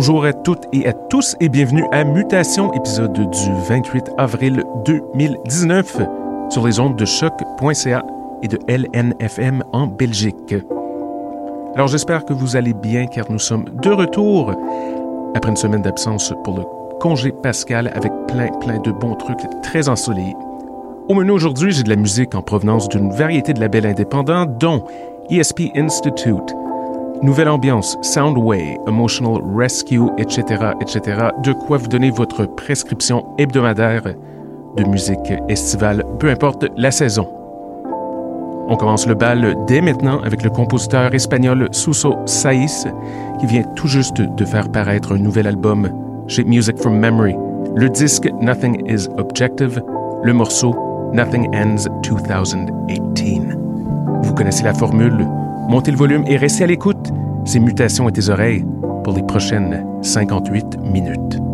Bonjour à toutes et à tous et bienvenue à Mutation, épisode du 28 avril 2019 sur les ondes de choc.ca et de LNFM en Belgique. Alors j'espère que vous allez bien car nous sommes de retour après une semaine d'absence pour le congé pascal avec plein plein de bons trucs très ensoleillés. Au menu aujourd'hui, j'ai de la musique en provenance d'une variété de labels indépendants dont ESP Institute, Nouvelle ambiance, Soundway, Emotional Rescue, etc., etc. De quoi vous donner votre prescription hebdomadaire de musique estivale, peu importe la saison. On commence le bal dès maintenant avec le compositeur espagnol Suso Saiz, qui vient tout juste de faire paraître un nouvel album chez Music from Memory. Le disque Nothing is Objective, le morceau Nothing Ends 2018. Vous connaissez la formule? Montez le volume et restez à l'écoute. Ces mutations à tes oreilles pour les prochaines 58 minutes.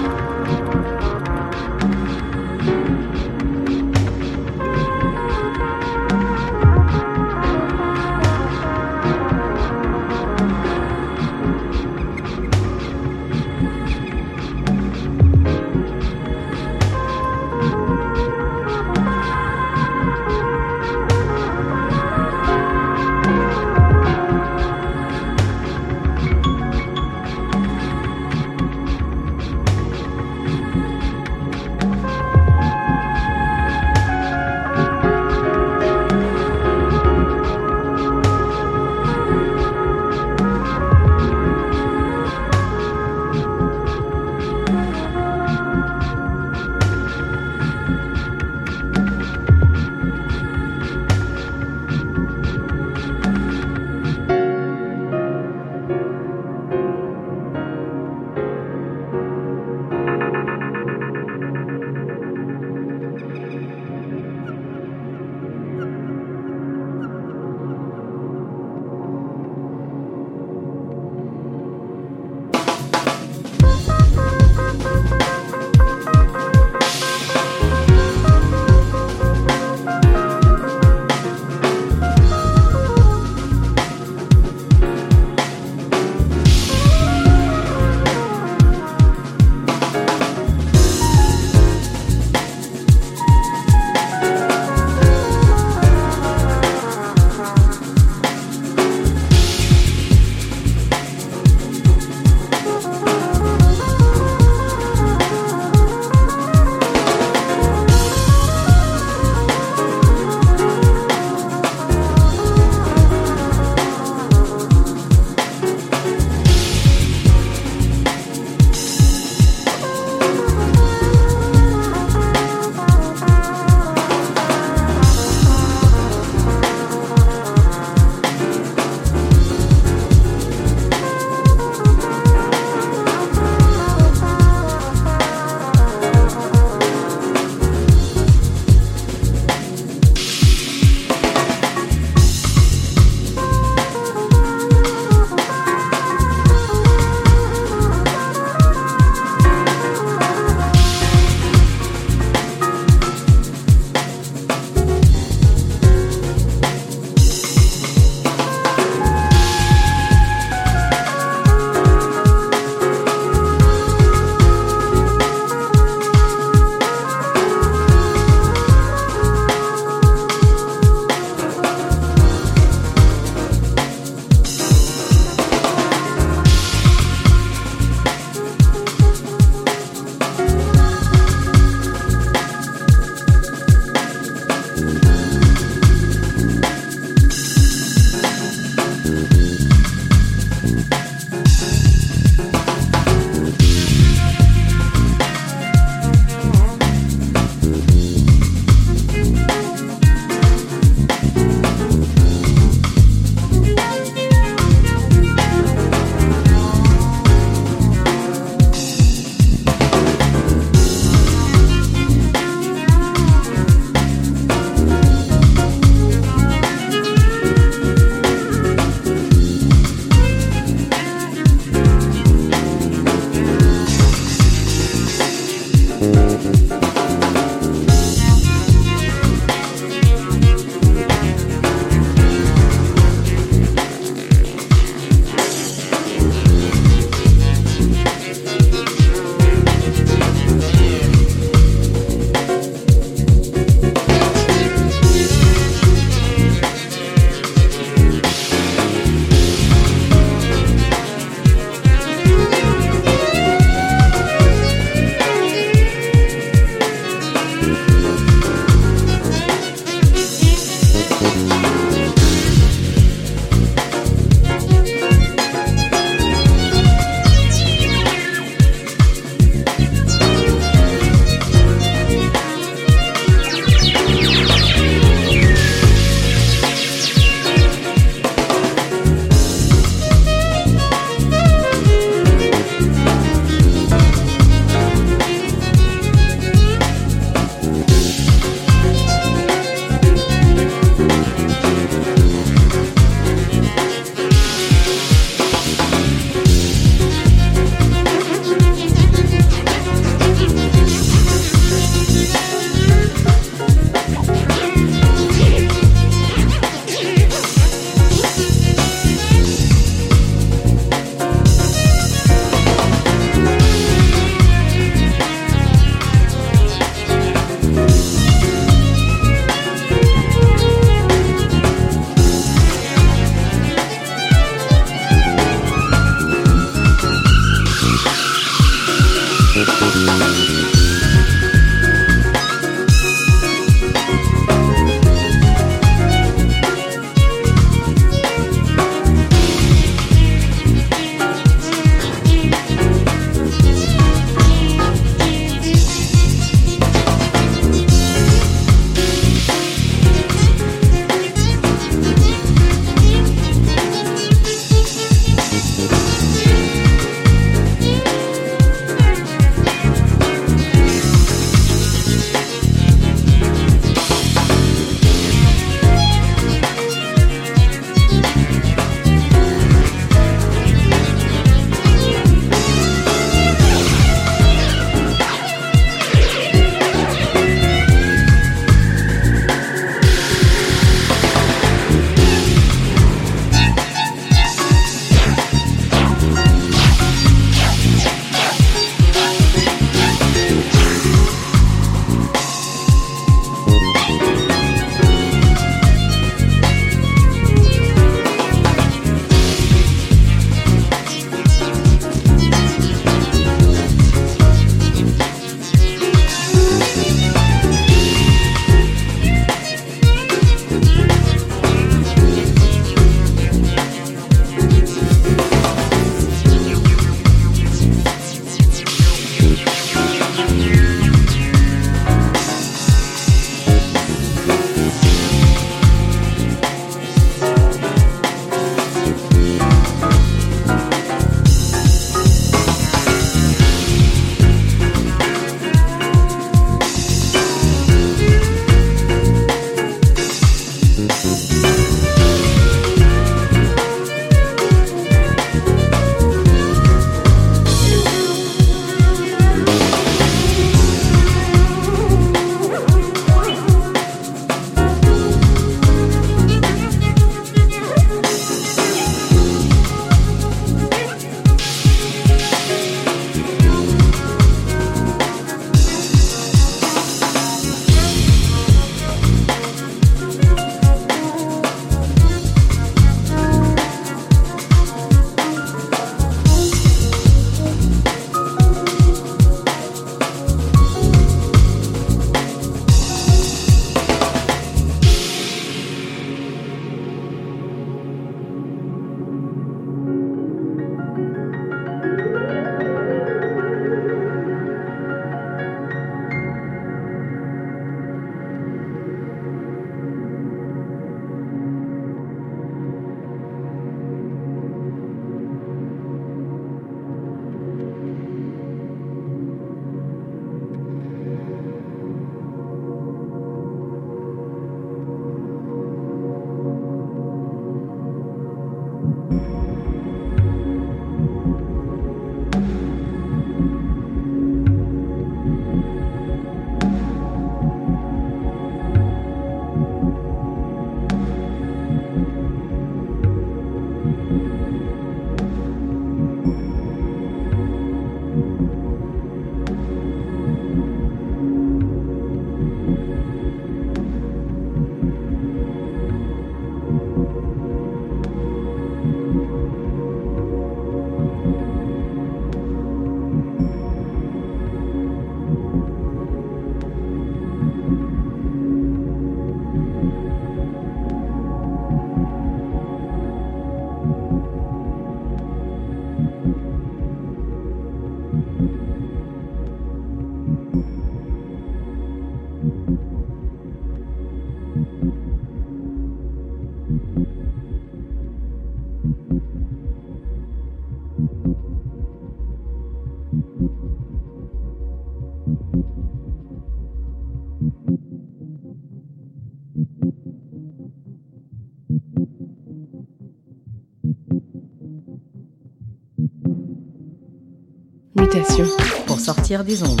Mutation. Pour sortir des ondes.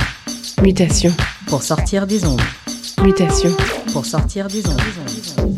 Mutation. Pour sortir des ondes. Mutation. Pour sortir des ondes.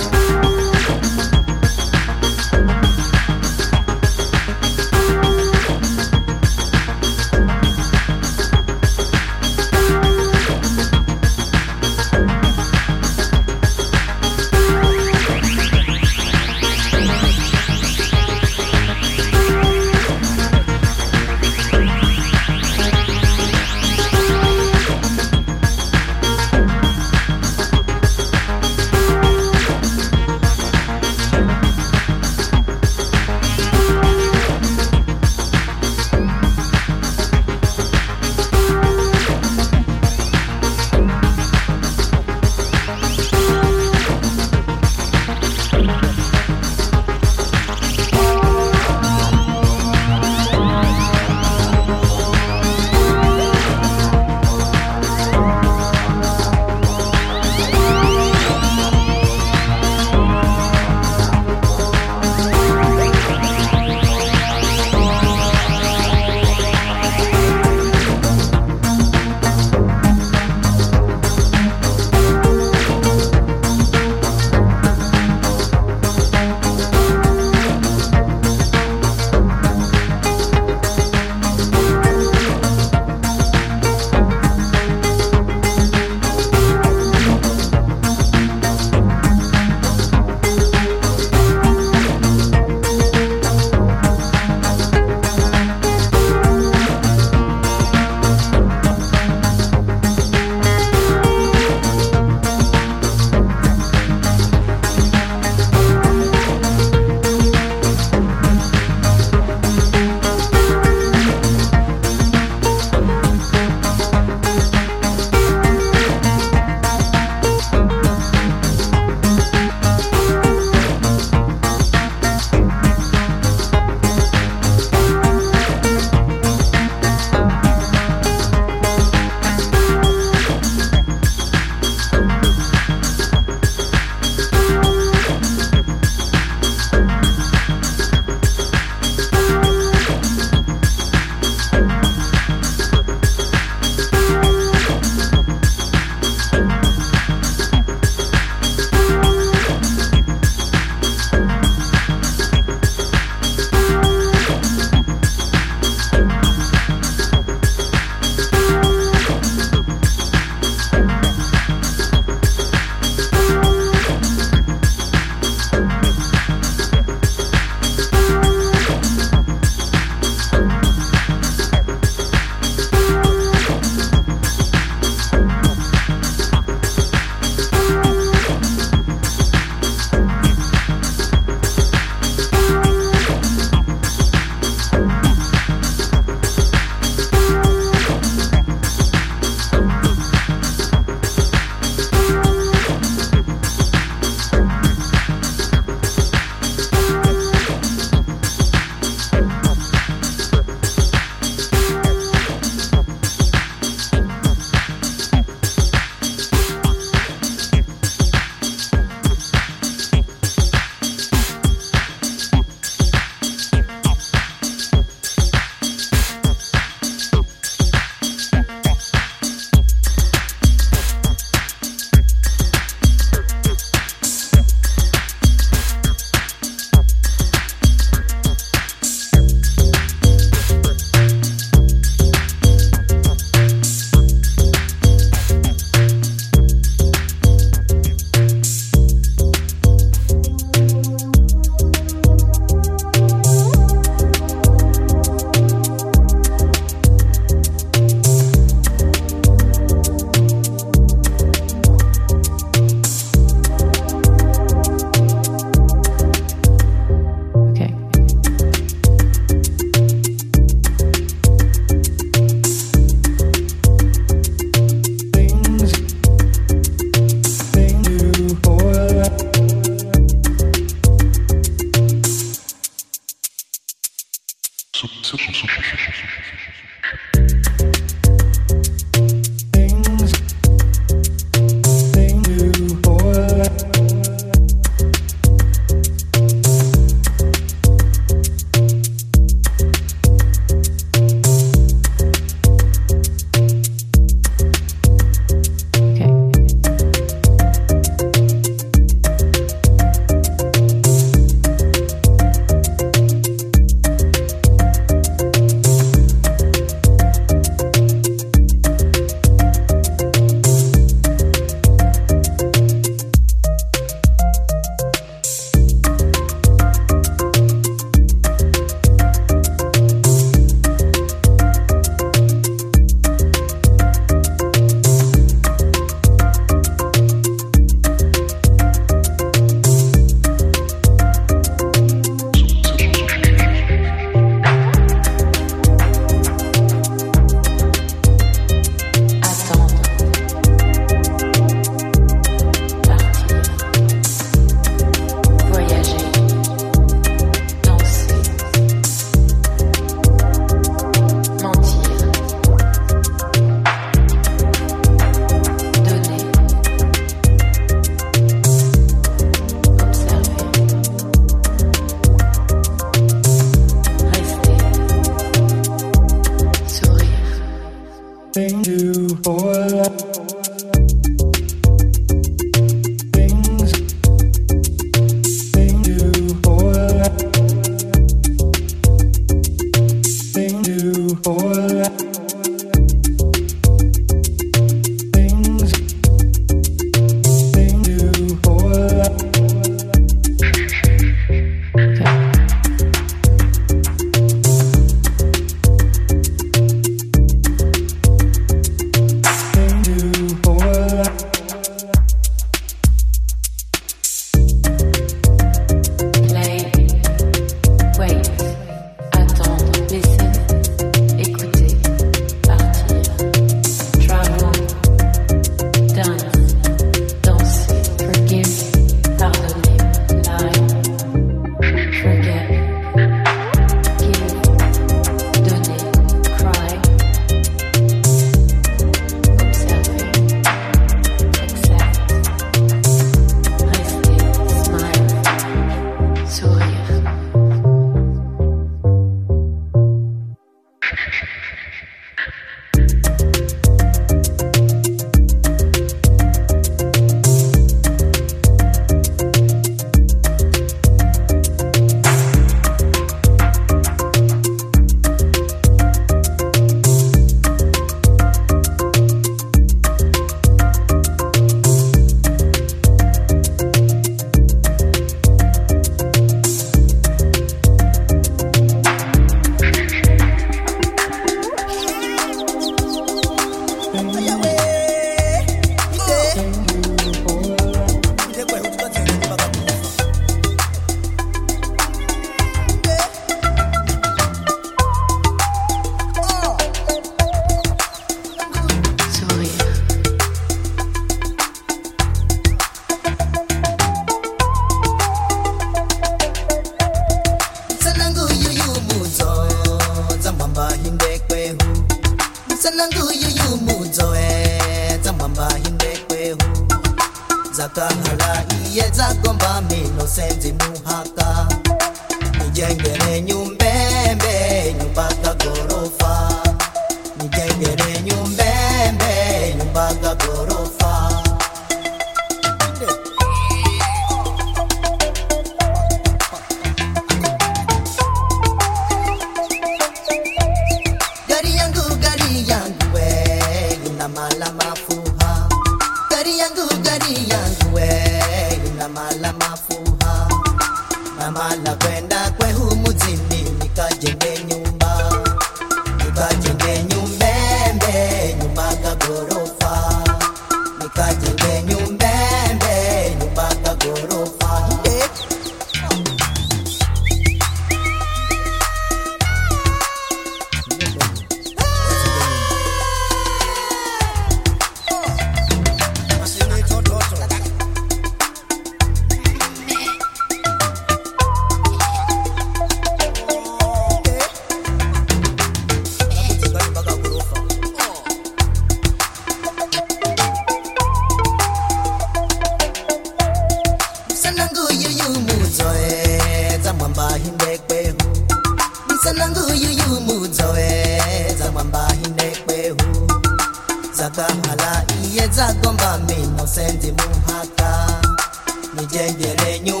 mi jẹjẹrẹ yún.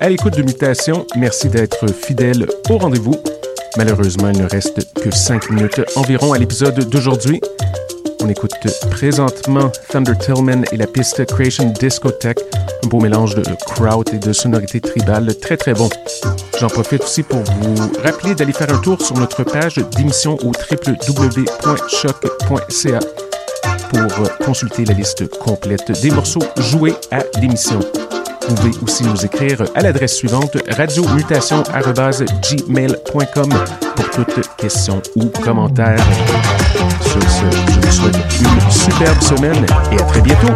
À l'écoute de Mutation, merci d'être fidèle au rendez-vous. Malheureusement, il ne reste que 5 minutes environ à l'épisode d'aujourd'hui. On écoute présentement Thunder Tillman et la piste Creation Discotheque, un beau mélange de crowd et de sonorités tribales très très bon. J'en profite aussi pour vous rappeler d'aller faire un tour sur notre page d'émission au www.choc.ca pour consulter la liste complète des morceaux joués à l'émission. Vous pouvez aussi nous écrire à l'adresse suivante radiomutation.gmail.com pour toute question ou commentaire. Sur ce, je vous souhaite une superbe semaine et à très bientôt.